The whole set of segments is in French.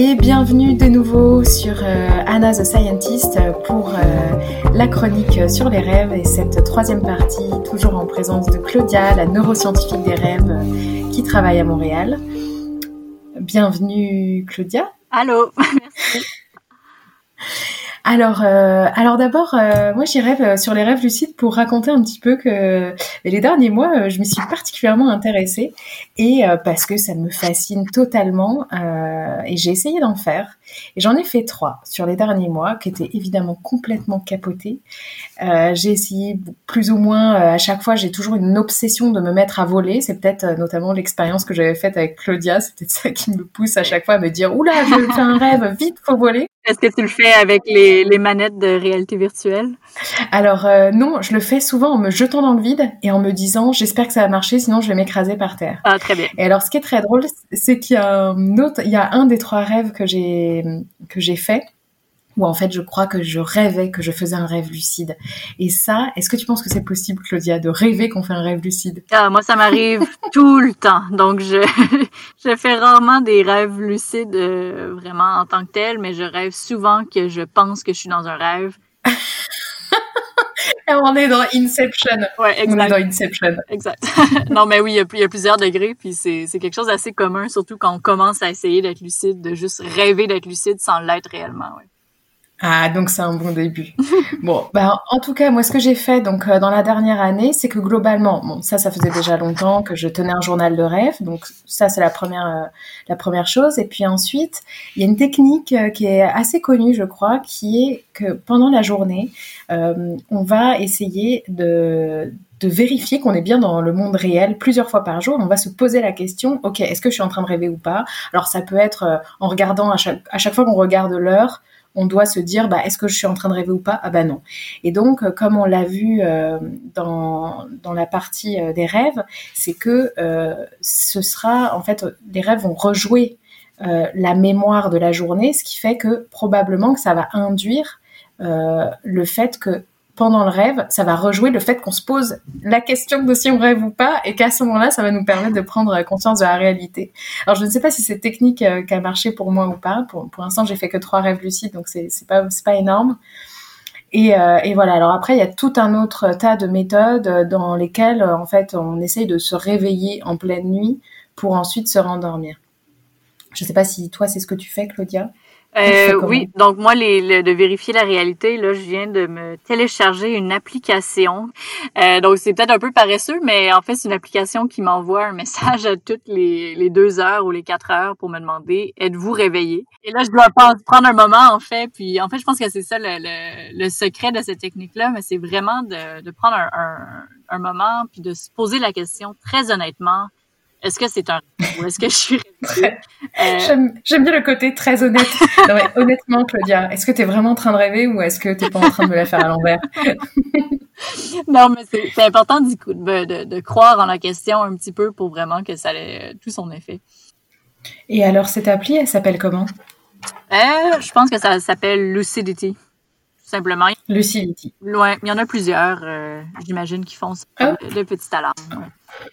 et bienvenue de nouveau sur euh, Anna the Scientist pour euh, la chronique sur les rêves et cette troisième partie, toujours en présence de Claudia, la neuroscientifique des rêves euh, qui travaille à Montréal. Bienvenue Claudia. Allô. Alors, euh, alors d'abord, euh, moi j'y rêve euh, sur les rêves lucides pour raconter un petit peu que les derniers mois, je me suis particulièrement intéressée et parce que ça me fascine totalement et j'ai essayé d'en faire et j'en ai fait trois sur les derniers mois qui étaient évidemment complètement capotés. j'ai essayé plus ou moins à chaque fois, j'ai toujours une obsession de me mettre à voler. C'est peut-être notamment l'expérience que j'avais faite avec Claudia, c'est peut-être ça qui me pousse à chaque fois à me dire oula, je fais un rêve, vite faut voler. Est-ce que tu le fais avec les, les manettes de réalité virtuelle? Alors euh, non, je le fais souvent en me jetant dans le vide et en me disant j'espère que ça va marcher, sinon je vais m'écraser par terre. Ah très bien. Et alors ce qui est très drôle, c'est qu'il y a un autre, il y a un des trois rêves que j'ai que j'ai fait où en fait je crois que je rêvais que je faisais un rêve lucide. Et ça, est-ce que tu penses que c'est possible, Claudia, de rêver qu'on fait un rêve lucide? Ah, Moi, ça m'arrive tout le temps. Donc, je, je fais rarement des rêves lucides euh, vraiment en tant que tel, mais je rêve souvent que je pense que je suis dans un rêve. On est dans Inception. Ouais, exact. On est dans Inception. Exact. non, mais oui, il y, a, il y a plusieurs degrés, puis c'est quelque chose d'assez commun, surtout quand on commence à essayer d'être lucide, de juste rêver d'être lucide sans l'être réellement. Ouais. Ah, donc c'est un bon début. bon, bah, en tout cas, moi, ce que j'ai fait donc euh, dans la dernière année, c'est que globalement, bon, ça, ça faisait déjà longtemps que je tenais un journal de rêve, donc ça, c'est la première, euh, la première chose. Et puis ensuite, il y a une technique euh, qui est assez connue, je crois, qui est que pendant la journée, on va essayer de de vérifier qu'on est bien dans le monde réel plusieurs fois par jour. On va se poser la question, ok, est-ce que je suis en train de rêver ou pas? Alors ça peut être en regardant à chaque, à chaque fois qu'on regarde l'heure, on doit se dire bah, est-ce que je suis en train de rêver ou pas? Ah bah non. Et donc, euh, comme on l'a vu euh, dans, dans la partie euh, des rêves, c'est que ce sera, en fait, les rêves vont rejouer la mémoire de la journée, ce qui fait que probablement que ça va induire le fait que pendant le rêve, ça va rejouer le fait qu'on se pose la question de si on rêve ou pas, et qu'à ce moment-là, ça va nous permettre de prendre conscience de la réalité. Alors, je ne sais pas si c'est technique euh, qui a marché pour moi ou pas. Pour, pour l'instant, j'ai fait que trois rêves lucides, donc c'est pas pas énorme. Et, euh, et, voilà. Alors après, il y a tout un autre tas de méthodes dans lesquelles, en fait, on essaye de se réveiller en pleine nuit pour ensuite se rendormir. Je ne sais pas si toi, c'est ce que tu fais, Claudia. Euh, oui, donc moi, les, de vérifier la réalité, là, je viens de me télécharger une application. Euh, donc c'est peut-être un peu paresseux, mais en fait, c'est une application qui m'envoie un message à toutes les, les deux heures ou les quatre heures pour me demander êtes-vous réveillé Et là, je dois prendre un moment, en fait. Puis en fait, je pense que c'est ça le, le, le, secret de cette technique-là, mais c'est vraiment de, de prendre un, un, un moment puis de se poser la question très honnêtement est-ce que c'est un ou est-ce que je suis euh... J'aime bien le côté très honnête. honnêtement, Claudia, est-ce que tu es vraiment en train de rêver ou est-ce que tu n'es pas en train de me la faire à l'envers? Non, mais c'est important de, de, de, croire en la question un petit peu pour vraiment que ça ait tout son effet. Et alors, cette appli, elle s'appelle comment? Euh, Je pense que ça s'appelle Lucidity. Simplement. Lucidity. Il y en a plusieurs, euh, j'imagine, qui font ça, oh. de petites alarmes. Euh,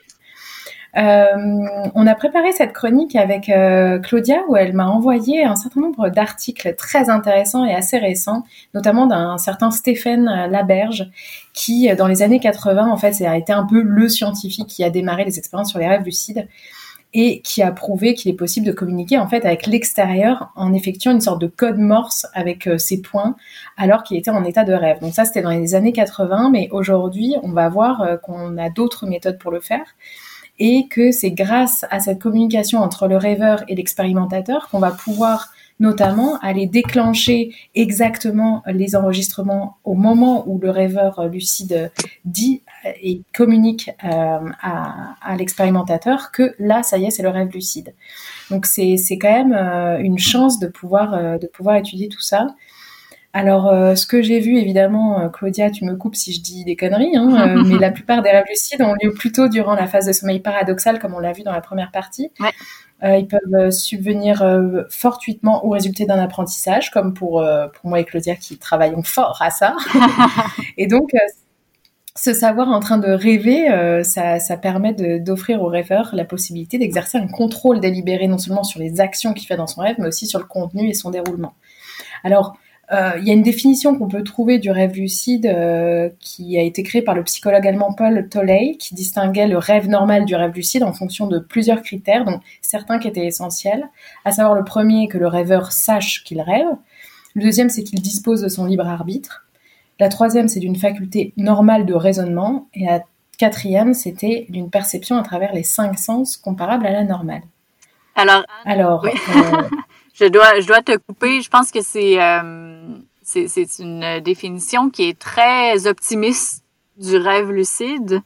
on a préparé cette chronique avec euh, Claudia où elle m'a envoyé un certain nombre d'articles très intéressants et assez récents, notamment d'un certain Stéphane Laberge qui, dans les années 80, en fait, a été un peu le scientifique qui a démarré les expériences sur les rêves lucides et qui a prouvé qu'il est possible de communiquer en fait avec l'extérieur en effectuant une sorte de code morse avec euh, ses points alors qu'il était en état de rêve. Donc ça c'était dans les années 80 mais aujourd'hui on va voir qu'on a d'autres méthodes pour le faire et que c'est grâce à cette communication entre le rêveur et l'expérimentateur qu'on va pouvoir notamment aller déclencher exactement les enregistrements au moment où le rêveur lucide dit et communique euh, à, l'expérimentateur que là, ça y est, c'est le rêve lucide. Donc c'est quand même euh, une chance de pouvoir, euh, de pouvoir étudier tout ça. Alors, euh, ce que j'ai vu, évidemment, euh, Claudia, tu me coupes si je dis des conneries, hein, euh, mais la plupart des rêves lucides ont lieu plutôt durant la phase de sommeil paradoxal, comme on l'a vu dans la première partie. ils peuvent subvenir fortuitement ou résulter d'un apprentissage, comme pour, pour moi et Claudia qui travaillons fort à ça. et donc, ce savoir en train de rêver, euh, ça, ça, permet d'offrir au rêveur la possibilité d'exercer un contrôle délibéré non seulement sur les actions qu'il fait dans son rêve, mais aussi sur le contenu et son déroulement. Alors, il y a une définition qu'on peut trouver du rêve lucide euh, qui a été créée par le psychologue allemand Paul Tolley, qui distinguait le rêve normal du rêve lucide en fonction de plusieurs critères, dont certains qui étaient essentiels, à savoir le premier que le rêveur sache qu'il rêve, le deuxième c'est qu'il dispose de son libre arbitre, la troisième, c'est d'une faculté normale de raisonnement. Et la quatrième, c'était d'une perception à travers les cinq sens comparables à la normale. Alors, alors euh, je, dois, je dois te couper. Je pense que c'est euh, c'est une définition qui est très optimiste du rêve lucide.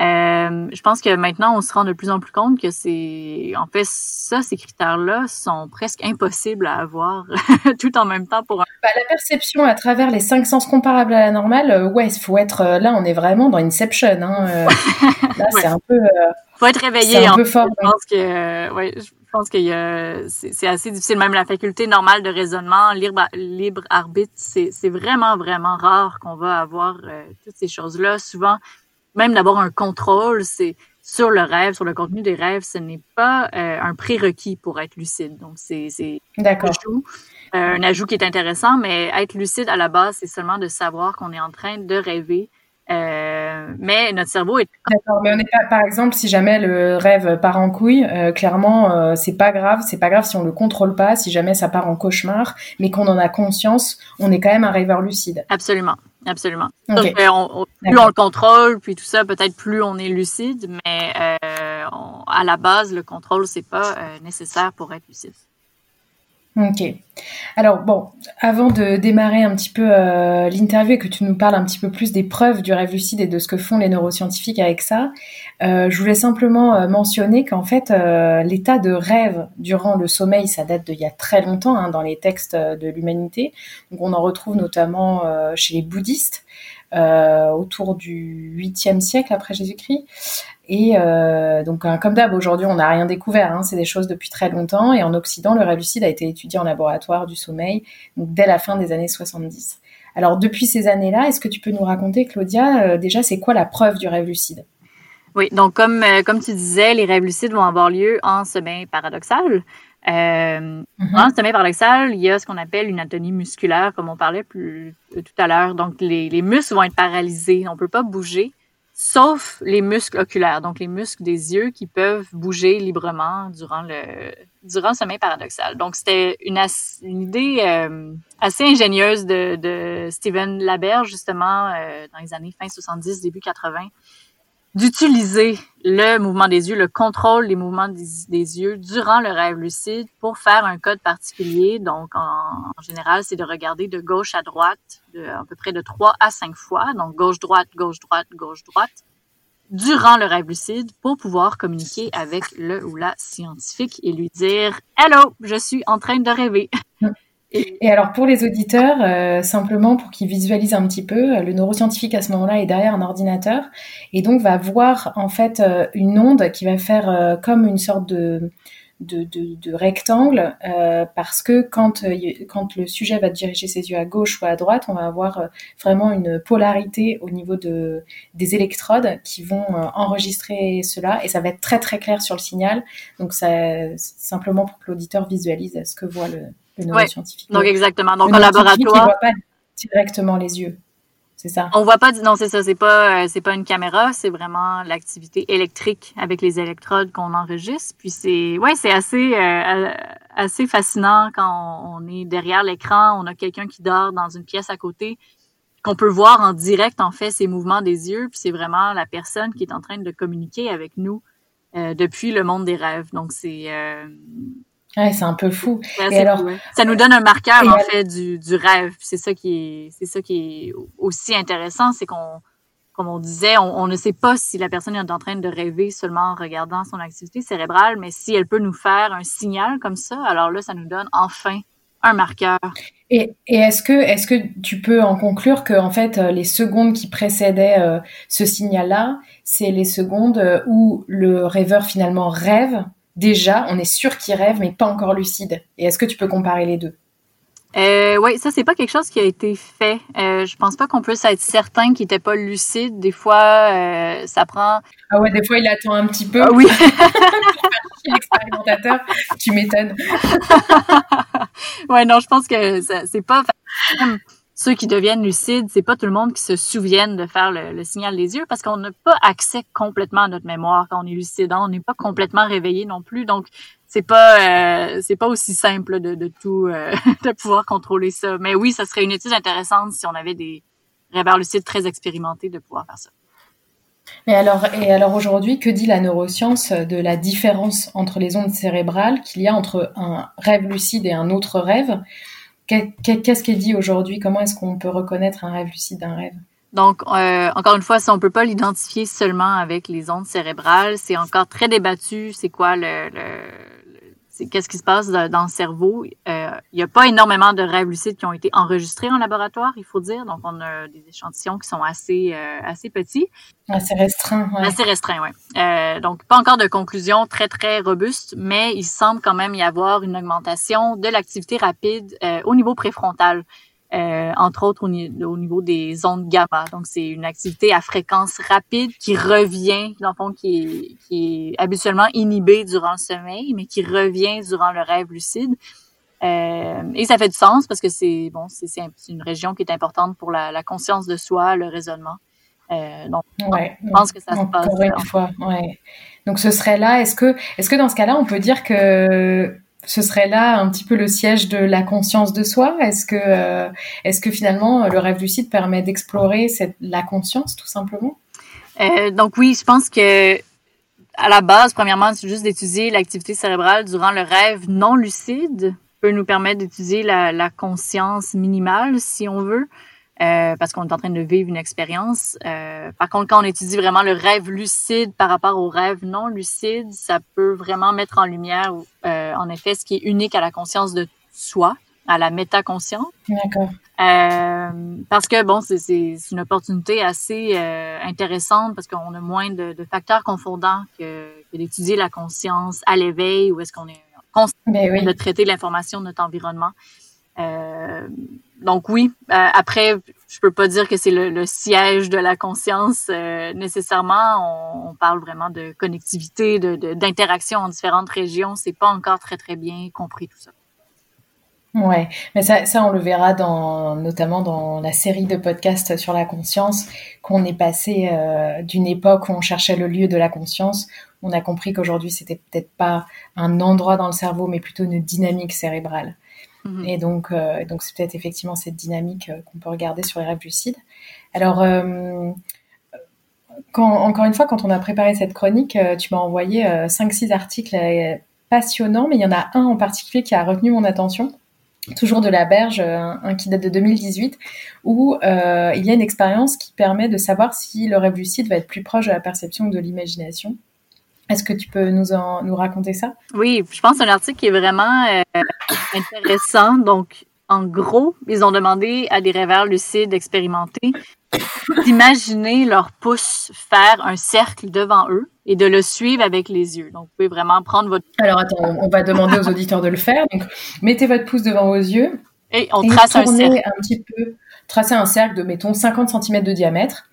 Euh, je pense que maintenant, on se rend de plus en plus compte que c'est, en fait, ça, ces critères-là sont presque impossibles à avoir tout en même temps pour un... Bah, la perception à travers les cinq sens comparables à la normale, euh, ouais, il faut être, euh, là, on est vraiment dans Inception, hein, euh, là, c'est un peu... faut être réveillé, un peu fort. Je pense que, ouais, je pense qu'il y a, c'est assez difficile, même la faculté normale de raisonnement, libre, libre arbitre, c'est vraiment, vraiment rare qu'on va avoir toutes ces choses-là. Souvent, même d'avoir un contrôle, c'est sur le rêve, sur le contenu des rêves, ce n'est pas euh, un prérequis pour être lucide. Donc, c'est un, ajout, euh, un ajout qui est intéressant, mais être lucide à la base, c'est seulement de savoir qu'on est en train de rêver. Euh, mais notre cerveau est. D'accord, mais on est pas, par exemple, si jamais le rêve part en couille, clairement, c'est pas grave, c'est pas grave si on le contrôle pas, si jamais ça part en cauchemar, mais qu'on en a conscience, on est quand même un rêveur lucide. Absolument. Absolument. Donc, euh, on, plus on le contrôle, puis tout ça, peut-être plus on est lucide, mais euh, à la base, le contrôle, c'est pas euh, nécessaire pour être lucide. Ok. Alors bon, avant de démarrer un petit peu euh, l'interview et que tu nous parles un petit peu plus des preuves du rêve lucide et de ce que font les neuroscientifiques avec ça, euh, je voulais simplement euh, mentionner qu'en fait, l'état de rêve durant le sommeil, ça date d'il y a très longtemps hein, dans les textes de l'humanité. Donc on en retrouve notamment chez les bouddhistes. Autour du 8e siècle après Jésus-Christ. Et euh, donc, euh, comme d'hab, aujourd'hui, on n'a rien découvert. Hein, c'est des choses depuis très longtemps. Et en Occident, le rêve lucide a été étudié en laboratoire du sommeil dès la fin des années 70. Alors, depuis ces années-là, est-ce que tu peux nous raconter, Claudia, euh, déjà, c'est quoi la preuve du rêve lucide Oui, donc comme, comme tu disais, les rêves lucides vont avoir lieu en sommeil paradoxal. Euh, mm-hmm. En sommeil paradoxal, il y a ce qu'on appelle une atonie musculaire, comme on parlait plus tout à l'heure. Donc, les, les muscles vont être paralysés. On peut pas bouger sauf les muscles oculaires, donc les muscles des yeux qui peuvent bouger librement durant le durant le sommeil paradoxal. Donc c'était une, une idée euh, assez ingénieuse de, de Steven Laberge justement euh, dans les années fin 70 début 80 d'utiliser le mouvement des yeux, le contrôle des mouvements des, yeux durant le rêve lucide pour faire un code particulier. Donc, en, général, c'est de regarder de gauche à droite de, à peu près de trois à cinq fois. Donc, gauche-droite, gauche-droite, gauche-droite durant le rêve lucide pour pouvoir communiquer avec le ou la scientifique et lui dire « Hello, je suis en train de rêver. Et alors pour les auditeurs, euh, simplement pour qu'ils visualisent un petit peu, euh, le neuroscientifique à ce moment-là est derrière un ordinateur et donc va voir en fait euh, une onde qui va faire comme une sorte de, de, de, rectangle parce que quand, quand le sujet va diriger ses yeux à gauche ou à droite, on va avoir vraiment une polarité au niveau de, des électrodes qui vont enregistrer cela et ça va être très très clair sur le signal. Donc ça simplement pour que l'auditeur visualise ce que voit le, le Donc exactement. Donc en laboratoire. On voit pas directement les yeux. C'est ça? On voit pas. Non, c'est ça. C'est pas. Euh, c'est pas une caméra. C'est vraiment l'activité électrique avec les électrodes qu'on enregistre. Puis c'est. Ouais, c'est assez euh, assez fascinant quand on, est derrière l'écran. On a quelqu'un qui dort dans une pièce à côté qu'on peut voir en direct en fait ses mouvements des yeux. Puis c'est vraiment la personne qui est en train de communiquer avec nous euh, depuis le monde des rêves. Donc c'est Ouais, c'est un peu fou. et alors, ça nous donne un marqueur en fait du, du rêve. C'est ça qui est, c'est ça qui est aussi intéressant, c'est qu'on, comme on disait, on, ne sait pas si la personne est en train de rêver seulement en regardant son activité cérébrale, mais si elle peut nous faire un signal comme ça, alors là, ça nous donne enfin un marqueur. Et, et est-ce que, est-ce que tu peux en conclure que en fait les secondes qui précédaient euh, ce signal-là, c'est les secondes euh, où le rêveur finalement rêve déjà, on est sûr qu'il rêve, mais pas encore lucide. Et est-ce que tu peux comparer les deux? Euh, oui, ça c'est pas quelque chose qui a été fait. Euh, je pense pas qu'on puisse être certain qu'il était pas lucide. Des fois, euh, ça prend. Ah ouais, des fois il attend un petit peu. Ah oui. L'expérimentateur, tu m'étonnes. ouais, non, je pense que c'est pas ceux qui deviennent lucides, c'est pas tout le monde qui se souvienne de faire le, signal des yeux parce qu'on n'a pas accès complètement à notre mémoire quand on est lucide. Hein. On n'est pas complètement réveillé non plus, donc c'est pas euh, c'est pas aussi simple de, de tout euh, de pouvoir contrôler ça. Mais oui, ça serait une étude intéressante si on avait des rêveurs lucides très expérimentés de pouvoir faire ça. Et alors, et alors aujourd'hui, que dit la neuroscience de la différence entre les ondes cérébrales qu'il y a entre un rêve lucide et un autre rêve? Qu'est-ce qui est dit aujourd'hui? Comment est-ce qu'on peut reconnaître un rêve lucide d'un rêve? Donc, euh, encore une fois, si on peut pas l'identifier seulement avec les ondes cérébrales, c'est encore très débattu. C'est quoi le, qu'est-ce qui se passe dans, le cerveau? Euh, il n'y a pas énormément de rêves lucides qui ont été enregistrés en laboratoire, il faut dire. Donc, on a des échantillons qui sont assez, euh, assez petits. Assez restreints, ouais. Assez restreints, oui. Euh, donc, pas encore de conclusion très, très robuste, mais il semble quand même y avoir une augmentation de l'activité rapide au niveau préfrontal. Euh, entre autres au, niveau des ondes gamma. Donc, c'est une activité à fréquence rapide qui revient, dans le fond, qui est, qui est habituellement inhibée durant le sommeil, mais qui revient durant le rêve lucide. Euh, et ça fait du sens parce que c'est bon, c'est une région qui est importante pour la, la conscience de soi, le raisonnement. Euh, donc, ouais, je pense que ça se passe. Une fois, ouais. Donc, ce serait là. Est-ce que, est-ce que dans ce cas-là, on peut dire que ce serait là un petit peu le siège de la conscience de soi Est-ce que, euh, est-ce que finalement le rêve lucide permet d'explorer la conscience tout simplement? Euh, Donc oui, je pense que à la base, premièrement, c'est juste d'étudier l'activité cérébrale durant le rêve non lucide peut nous permettre d'étudier la, conscience minimale, si on veut. Euh, parce qu'on est en train de vivre une expérience. Euh, par contre, quand on étudie vraiment le rêve lucide par rapport au rêve non lucide, ça peut vraiment mettre en lumière, euh, en effet, ce qui est unique à la conscience de soi, à la métaconscience. D'accord. Parce que bon, c'est une opportunité assez intéressante parce qu'on a moins de, de, facteurs confondants que, que d'étudier la conscience à l'éveil ou est-ce qu'on est conscient ben de traiter l'information de notre environnement. Euh, donc oui, euh, après, je peux pas dire que c'est le, siège de la conscience euh, nécessairement. On, parle vraiment de connectivité, de d'interaction en différentes régions. C'est pas encore très très bien compris tout ça. Ouais, mais ça, ça on le verra dans, notamment dans la série de podcasts sur la conscience, qu'on est passé d'une époque où on cherchait le lieu de la conscience. On a compris qu'aujourd'hui c'était peut-être pas un endroit dans le cerveau, mais plutôt une dynamique cérébrale. Mhm. Et donc, euh, donc c'est peut-être effectivement cette dynamique euh, qu'on peut regarder sur les rêves lucides. Alors, euh, encore une fois, quand on a préparé cette chronique, tu m'as envoyé 5-6 articles passionnants, mais il y en a un en particulier qui a retenu mon attention toujours de la berge, un, qui date de 2018, où il y a une expérience qui permet de savoir si le rêve lucide va être plus proche de la perception ou de l'imagination. Est-ce que tu peux nous, en, nous raconter ça? Oui, je pense que c'est un article qui est vraiment euh, intéressant. Donc, en gros, ils ont demandé à des rêveurs lucides expérimentés d'imaginer leur pouce faire un cercle devant eux et de le suivre avec les yeux. Donc, vous pouvez vraiment prendre votre... Alors, attends, on va demander aux auditeurs de le faire. Donc, mettez votre pouce devant vos yeux. Et on trace un cercle. un petit peu, tracez un cercle de, mettons, 50 cm de diamètre,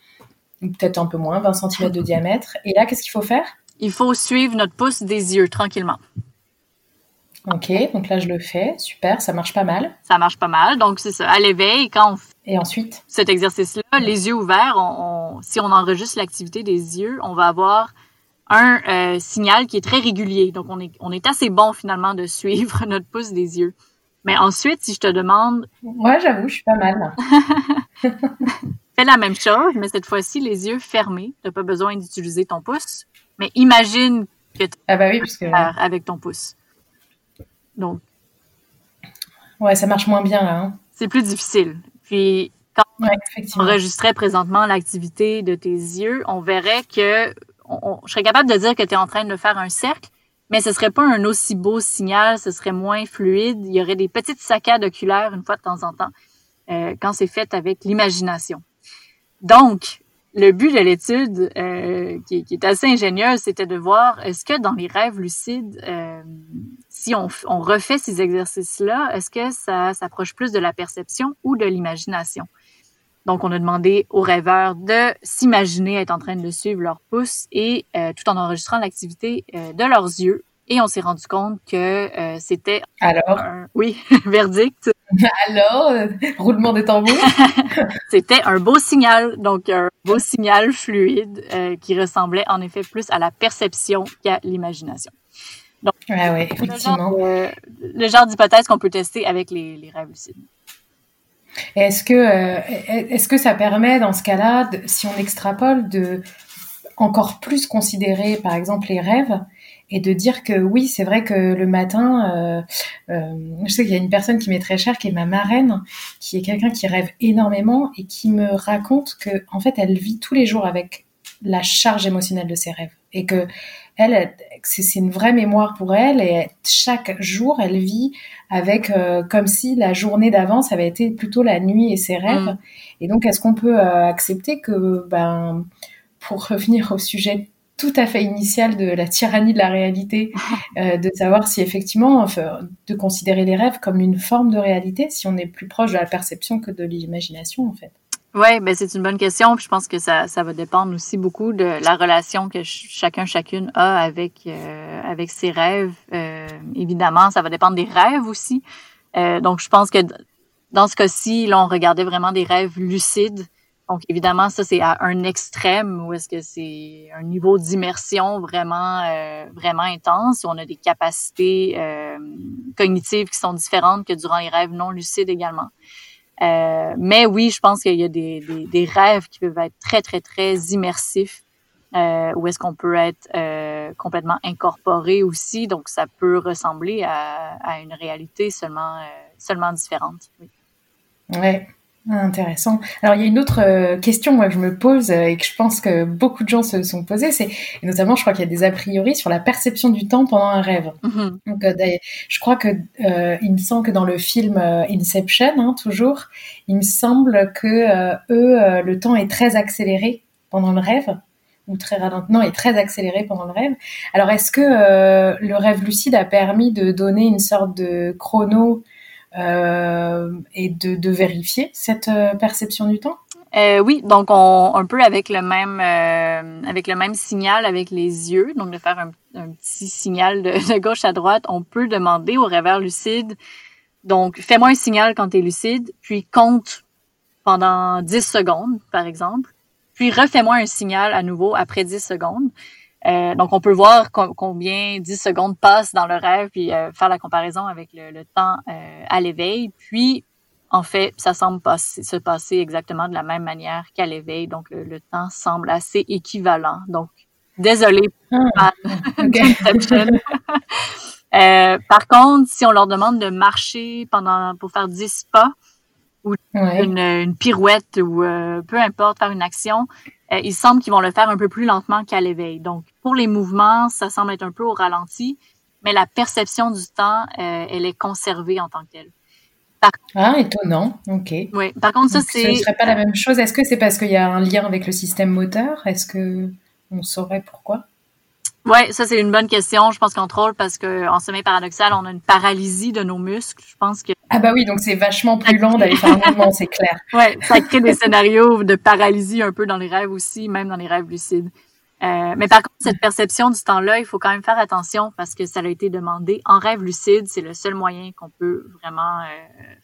peut-être un peu moins, 20 cm de diamètre. Et là, qu'est-ce qu'il faut faire? Il faut suivre notre pouce des yeux tranquillement. Ok, donc là je le fais, super, ça marche pas mal. Ça marche pas mal, donc c'est ça. À l'éveil, quand on fait et ensuite? cet exercice-là, les yeux ouverts, on, si on enregistre l'activité des yeux, on va avoir un euh, signal qui est très régulier. Donc on est on est assez bon finalement de suivre notre pouce des yeux. Mais ensuite, si je te demande, ouais, j'avoue, je suis pas mal. Fais la même chose, mais cette fois-ci les yeux fermés. T'as pas besoin d'utiliser ton pouce. Mais imagine que tu ah bah oui, puisque... avec ton pouce. Donc. Ouais, ça marche moins bien là. Hein. C'est plus difficile. Puis quand on enregistrait présentement l'activité de tes yeux, on verrait que je serais capable de dire que tu es en train de faire un cercle, mais ce serait pas un aussi beau signal, ce serait moins fluide. Il y aurait des petites saccades oculaires une fois de temps en temps euh, quand c'est fait avec l'imagination. Donc, le but de l'étude, euh, qui, est assez ingénieuse, c'était de voir est-ce que dans les rêves lucides, euh, si on, refait ces exercices-là, est-ce que ça s'approche plus de la perception ou de l'imagination? Donc, on a demandé aux rêveurs de s'imaginer être en train de suivre leur pouce et euh, tout en enregistrant l'activité de leurs yeux. Et on s'est rendu compte que euh, c'était alors? un, oui verdict. Alors roulement des tambours? c'était un beau signal, donc un beau signal fluide qui ressemblait en effet plus à la perception qu'à l'imagination. Donc, ah ouais, effectivement. Le genre, d'hypothèse qu'on peut tester avec les, les rêves lucides. Est-ce que, euh, est-ce que ça permet, dans ce cas-là, si on extrapole, de encore plus considérer, par exemple, les rêves et de dire que oui, c'est vrai que le matin, euh, euh, je sais qu'il y a une personne qui m'est très chère, qui est ma marraine, qui est quelqu'un qui rêve énormément et qui me raconte que, en fait, elle vit tous les jours avec la charge émotionnelle de ses rêves et que elle, c'est une vraie mémoire pour elle et chaque jour, elle vit avec euh, comme si la journée d'avance avait été plutôt la nuit et ses rêves. Mm. Et donc, est-ce qu'on peut accepter que, ben, pour revenir au sujet tout à fait initial de la tyrannie de la réalité, euh, de savoir si effectivement, enfin, de considérer les rêves comme une forme de réalité, si on est plus proche de la perception que de l'imagination, en fait. Oui, ben c'est une bonne question. Puis je pense que ça, ça va dépendre aussi beaucoup de la relation que chacun, chacune a avec, euh, avec ses rêves. Euh, évidemment, ça va dépendre des rêves aussi. Euh, donc, je pense que dans ce cas-ci, là, on regardait vraiment des rêves lucides. Donc, évidemment, ça, c'est à un extrême où est-ce que c'est un niveau d'immersion vraiment, vraiment intense, où on a des capacités cognitives qui sont différentes que durant les rêves non lucides également. Euh, mais oui, je pense qu'il y a des, des, des, rêves qui peuvent être très, très, très immersifs, euh, où est-ce qu'on peut être euh, complètement incorporé aussi. Donc, ça peut ressembler à, à une réalité seulement, euh, seulement différente. Oui. Ouais. Intéressant. Alors il y a une autre euh, question moi que je me pose euh, et que je pense que beaucoup de gens se sont posés, c'est notamment je crois qu'il y a des a priori sur la perception du temps pendant un rêve. Mm-hmm. Donc euh, je crois que il me semble que dans le film Inception, hein, toujours, il me semble que eux le temps est très accéléré pendant le rêve ou très ralentement est très accéléré pendant le rêve. Alors est-ce que le rêve lucide a permis de donner une sorte de chrono euh, et de, de, vérifier cette euh, perception du temps? Euh, oui, donc on un peu avec le même euh, avec le même signal avec les yeux, donc de faire un, petit signal de, de, gauche à droite, on peut demander au rêveur lucide. Donc fais-moi un signal quand tu es lucide, puis compte pendant 10 secondes par exemple, puis refais-moi un signal à nouveau après 10 secondes. Euh, donc, on peut voir combien 10 secondes passent dans le rêve, puis euh, faire la comparaison avec le, le temps euh, à l'éveil. Puis, en fait, ça semble passer, se passer exactement de la même manière qu'à l'éveil. Donc, le, le, temps semble assez équivalent. Donc, désolé ah, par contre, si on leur demande de marcher pendant pour faire 10 pas ou ouais. une, une, pirouette ou peu importe, faire une action, il semble qu'ils vont le faire un peu plus lentement qu'à l'éveil. Donc, pour les mouvements, ça semble être un peu au ralenti, mais la perception du temps, euh, elle est conservée en tant que telle. Par... Ah, étonnant. OK. Oui. Par contre, ça, c'est. Ce ne serait pas la même chose. Est-ce que c'est parce qu'il y a un lien avec le système moteur? Est-ce que on saurait pourquoi? Oui, ça c'est une bonne question. Je pense qu'entre autres parce qu'en sommeil paradoxal, on a une paralysie de nos muscles. Je pense que ah bah oui, donc c'est vachement plus lent d'aller faire un mouvement, c'est clair. Ouais, ça crée des scénarios de paralysie un peu dans les rêves aussi, même dans les rêves lucides. Euh, mais par contre, cette perception du temps-là, il faut quand même faire attention parce que ça a été demandé en rêve lucide. C'est le seul moyen qu'on peut vraiment euh,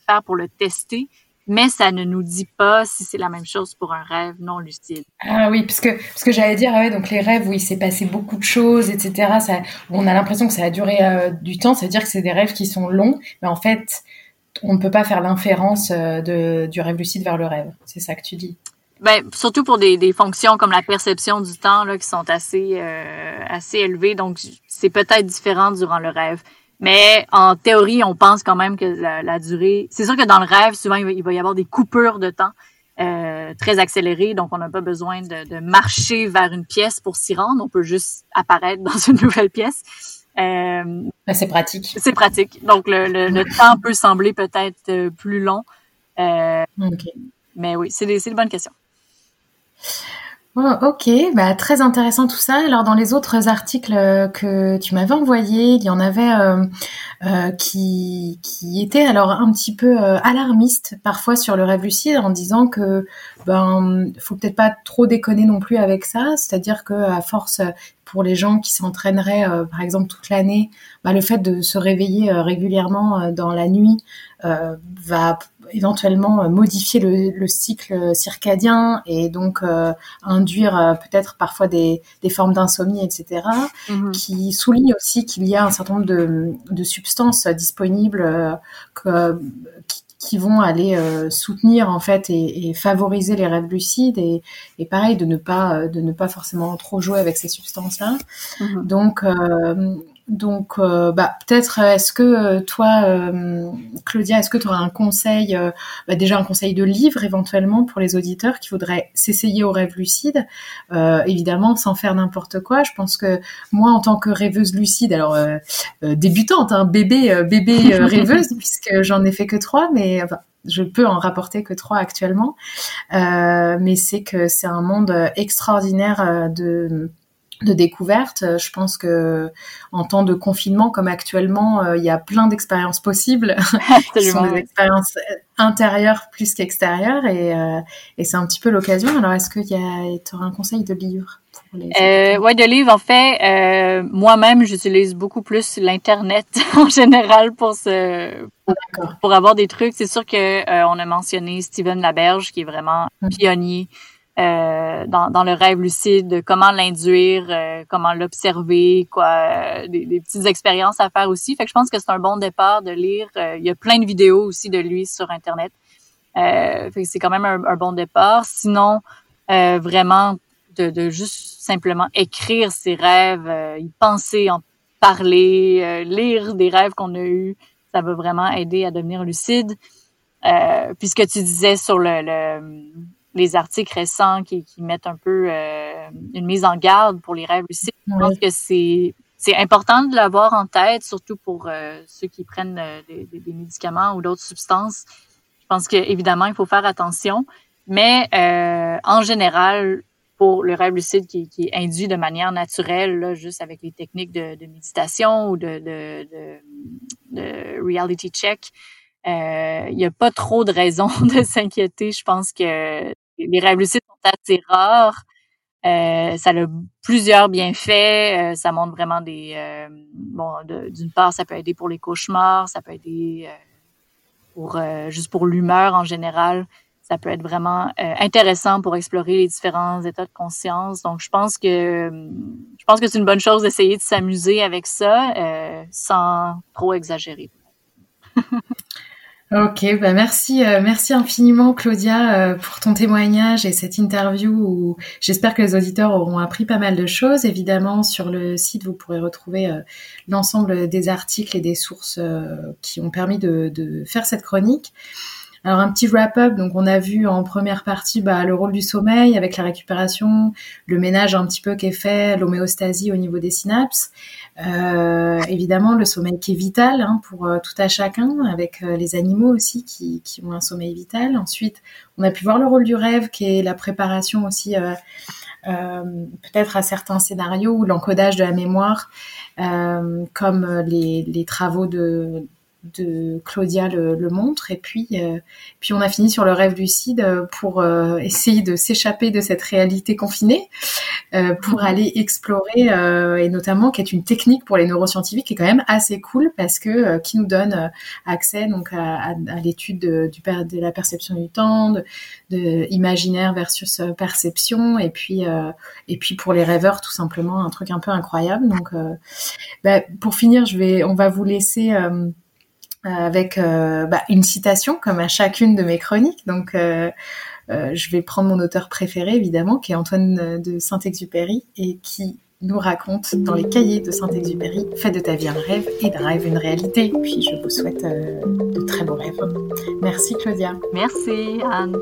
faire pour le tester mais ça ne nous dit pas si c'est la même chose pour un rêve non lucide. Ah oui, parce que, parce que j'allais dire, ouais, donc les rêves où il s'est passé beaucoup de choses, etc., ça, on a l'impression que ça a duré euh, du temps, ça veut dire que c'est des rêves qui sont longs, mais en fait, on ne peut pas faire l'inférence euh, de, du rêve lucide vers le rêve. C'est ça que tu dis. Ben, surtout pour des, des fonctions comme la perception du temps là, qui sont assez, euh, assez élevées, donc c'est peut-être différent durant le rêve. Mais en théorie, on pense quand même que la, la durée... C'est sûr que dans le rêve, souvent, il va, y avoir des coupures de temps euh, très accélérées, donc on n'a pas besoin de, de, marcher vers une pièce pour s'y rendre. On peut juste apparaître dans une nouvelle pièce. Euh, c'est pratique. C'est pratique. Donc, le, le, le temps peut sembler peut-être euh, plus long. Euh, okay. Mais oui, c'est des, des bonnes questions. Ok, bah, très intéressant tout ça. Alors dans les autres articles que tu m'avais envoyés, il y en avait euh, euh, qui, étaient alors un petit peu euh, alarmistes parfois sur le rêve lucide en disant que ben faut peut-être pas trop déconner non plus avec ça, c'est-à-dire que à force pour les gens qui s'entraîneraient par exemple toute l'année, bah, le fait de se réveiller régulièrement dans la nuit va éventuellement euh, modifier le, cycle circadien et donc euh, induire euh, peut-être parfois des, formes d'insomnie, etc., mhm. qui souligne aussi qu'il y a un certain nombre de, substances disponibles qui, vont aller soutenir en fait et, favoriser les rêves lucides et, pareil de ne pas de ne pas forcément trop jouer avec ces substances là. Mhm. Donc donc, euh, bah, peut-être, euh, est-ce que euh, toi, Claudia, est-ce que tu auras un conseil, bah, déjà un conseil de livre éventuellement pour les auditeurs qui voudraient s'essayer au rêve lucide Évidemment, sans faire n'importe quoi. Je pense que moi, en tant que rêveuse lucide, alors débutante, un hein, bébé, bébé rêveuse, puisque j'en ai fait que trois, mais je peux en rapporter que trois actuellement. mais c'est que c'est un monde extraordinaire de de découverte. Je pense que en temps de confinement comme actuellement, euh, il y a plein d'expériences possibles qui sont des expériences euh, intérieures plus qu'extérieures et, euh, et c'est un petit peu l'occasion. Alors est-ce qu'il y a auras un conseil de livre pour les euh, ouais, de livre en fait euh, moi-même j'utilise beaucoup plus l'internet en général pour pour, avoir des trucs. C'est sûr que on a mentionné Steven Laberge qui est vraiment hum. pionnier euh, dans, dans, le rêve lucide, comment l'induire, euh, comment l'observer, quoi, euh, des, des, petites expériences à faire aussi. Fait que je pense que c'est un bon départ de lire. il y a plein de vidéos aussi de lui sur Internet. fait que c'est quand même un, bon départ. Sinon, vraiment, de, de, juste simplement écrire ses rêves, y penser, en parler, lire des rêves qu'on a eus, ça va vraiment aider à devenir lucide. puisque tu disais sur le, le les articles récents qui, qui mettent un peu euh, une mise en garde pour les rêves lucides. Je pense que c'est c'est important de l'avoir en tête, surtout pour euh, ceux qui prennent euh, des, des, médicaments ou d'autres substances. Je pense qu'évidemment, il faut faire attention, mais en général, pour le rêve lucide qui, qui, est induit de manière naturelle, là, juste avec les techniques de, de méditation ou de, de, de, de reality check, il n'y a pas trop de raisons de s'inquiéter. Je pense que les rêves lucides sont assez rares. Euh, ça a plusieurs bienfaits. Euh, ça montre vraiment des... Euh, bon, d'une part, ça peut aider pour les cauchemars, ça peut aider pour juste pour l'humeur en général. Ça peut être vraiment intéressant pour explorer les différents états de conscience. Donc, je pense que je pense que c'est une bonne chose d'essayer de s'amuser avec ça sans trop exagérer. Ok, bah merci, euh, merci infiniment Claudia euh, pour ton témoignage et cette interview où j'espère que les auditeurs auront appris pas mal de choses. Évidemment, sur le site, vous pourrez retrouver euh, l'ensemble des articles et des sources qui ont permis de, de, faire cette chronique. Alors un petit wrap-up, donc on a vu en première partie bah, le rôle du sommeil avec la récupération, le ménage un petit peu qui est fait, l'homéostasie au niveau des synapses. Euh, évidemment, le sommeil qui est vital hein, pour euh, tout à chacun, avec euh, les animaux aussi qui, qui, ont un sommeil vital. Ensuite, on a pu voir le rôle du rêve qui est la préparation aussi. peut-être à certains scénarios ou l'encodage de la mémoire, comme les, les, travaux de, de Claudia le, le, montre. Et puis, euh, puis on a fini sur le rêve lucide pour euh, essayer de s'échapper de cette réalité confinée, euh, pour aller explorer, et notamment qui est une technique pour les neuroscientifiques qui est quand même assez cool parce que qui nous donne accès donc à, à, l'étude de, du, de la perception du temps, de, de imaginaire versus perception, et puis et puis pour les rêveurs tout simplement un truc un peu incroyable. Donc, bah, pour finir, je vais, on va vous laisser avec euh, bah, une citation comme à chacune de mes chroniques. Donc, euh, euh, je vais prendre mon auteur préféré, évidemment, qui est Antoine de Saint-Exupéry et qui nous raconte dans les cahiers de Saint-Exupéry Fais de ta vie un rêve et de rêve une réalité. Puis je vous souhaite de très beaux rêves. Merci Claudia. Merci Anne.